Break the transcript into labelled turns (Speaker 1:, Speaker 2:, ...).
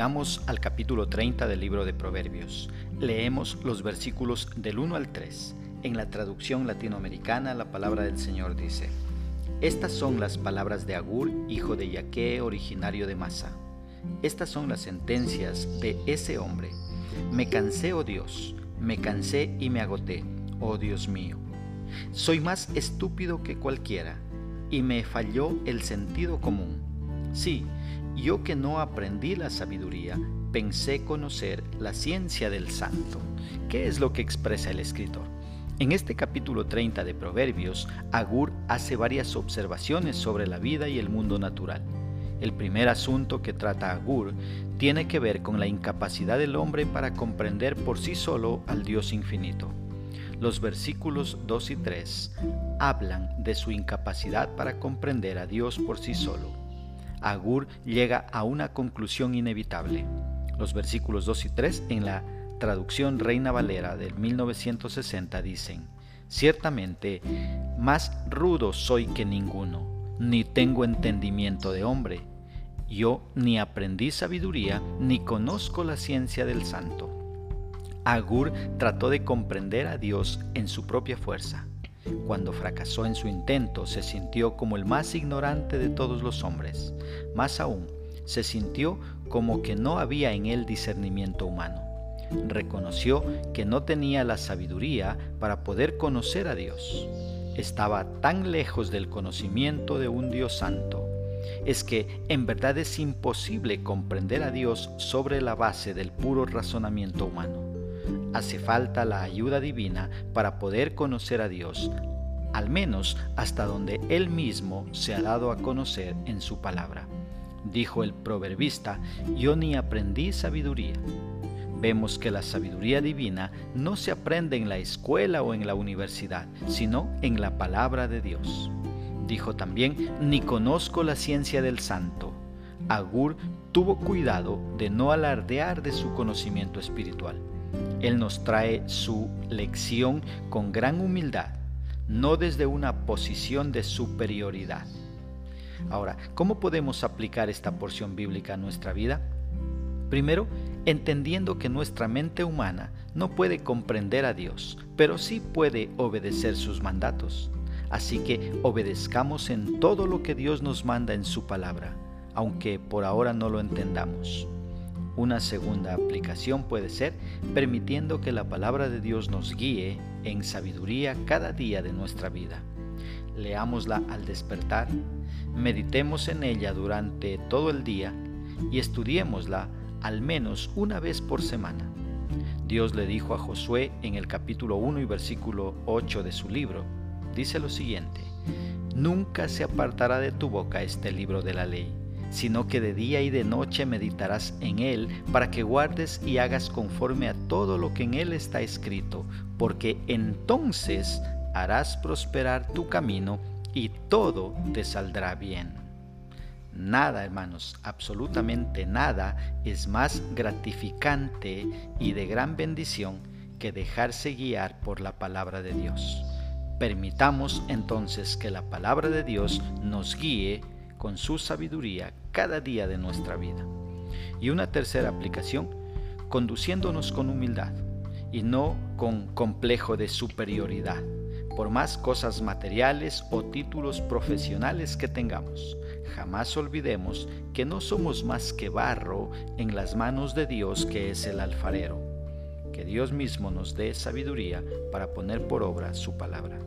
Speaker 1: Llegamos al capítulo 30 del libro de Proverbios. Leemos los versículos del 1 al 3. En la traducción latinoamericana la palabra del Señor dice, Estas son las palabras de Agur, hijo de Yaque, originario de Masa. Estas son las sentencias de ese hombre. Me cansé, oh Dios, me cansé y me agoté, oh Dios mío. Soy más estúpido que cualquiera, y me falló el sentido común. Sí, yo que no aprendí la sabiduría, pensé conocer la ciencia del santo. ¿Qué es lo que expresa el escritor? En este capítulo 30 de Proverbios, Agur hace varias observaciones sobre la vida y el mundo natural. El primer asunto que trata Agur tiene que ver con la incapacidad del hombre para comprender por sí solo al Dios infinito. Los versículos 2 y 3 hablan de su incapacidad para comprender a Dios por sí solo. Agur llega a una conclusión inevitable. Los versículos 2 y 3 en la traducción Reina Valera del 1960 dicen, Ciertamente, más rudo soy que ninguno, ni tengo entendimiento de hombre. Yo ni aprendí sabiduría, ni conozco la ciencia del santo. Agur trató de comprender a Dios en su propia fuerza. Cuando fracasó en su intento, se sintió como el más ignorante de todos los hombres. Más aún, se sintió como que no había en él discernimiento humano. Reconoció que no tenía la sabiduría para poder conocer a Dios. Estaba tan lejos del conocimiento de un Dios santo. Es que en verdad es imposible comprender a Dios sobre la base del puro razonamiento humano. Hace falta la ayuda divina para poder conocer a Dios, al menos hasta donde Él mismo se ha dado a conocer en su palabra. Dijo el proverbista, yo ni aprendí sabiduría. Vemos que la sabiduría divina no se aprende en la escuela o en la universidad, sino en la palabra de Dios. Dijo también, ni conozco la ciencia del santo. Agur tuvo cuidado de no alardear de su conocimiento espiritual. Él nos trae su lección con gran humildad, no desde una posición de superioridad. Ahora, ¿cómo podemos aplicar esta porción bíblica a nuestra vida? Primero, entendiendo que nuestra mente humana no puede comprender a Dios, pero sí puede obedecer sus mandatos. Así que obedezcamos en todo lo que Dios nos manda en su palabra, aunque por ahora no lo entendamos. Una segunda aplicación puede ser permitiendo que la palabra de Dios nos guíe en sabiduría cada día de nuestra vida. Leámosla al despertar, meditemos en ella durante todo el día y estudiémosla al menos una vez por semana. Dios le dijo a Josué en el capítulo 1 y versículo 8 de su libro, dice lo siguiente, Nunca se apartará de tu boca este libro de la ley sino que de día y de noche meditarás en él, para que guardes y hagas conforme a todo lo que en él está escrito, porque entonces harás prosperar tu camino y todo te saldrá bien. Nada, hermanos, absolutamente nada es más gratificante y de gran bendición que dejarse guiar por la palabra de Dios. Permitamos entonces que la palabra de Dios nos guíe con su sabiduría cada día de nuestra vida. Y una tercera aplicación, conduciéndonos con humildad y no con complejo de superioridad, por más cosas materiales o títulos profesionales que tengamos. Jamás olvidemos que no somos más que barro en las manos de Dios que es el alfarero. Que Dios mismo nos dé sabiduría para poner por obra su palabra.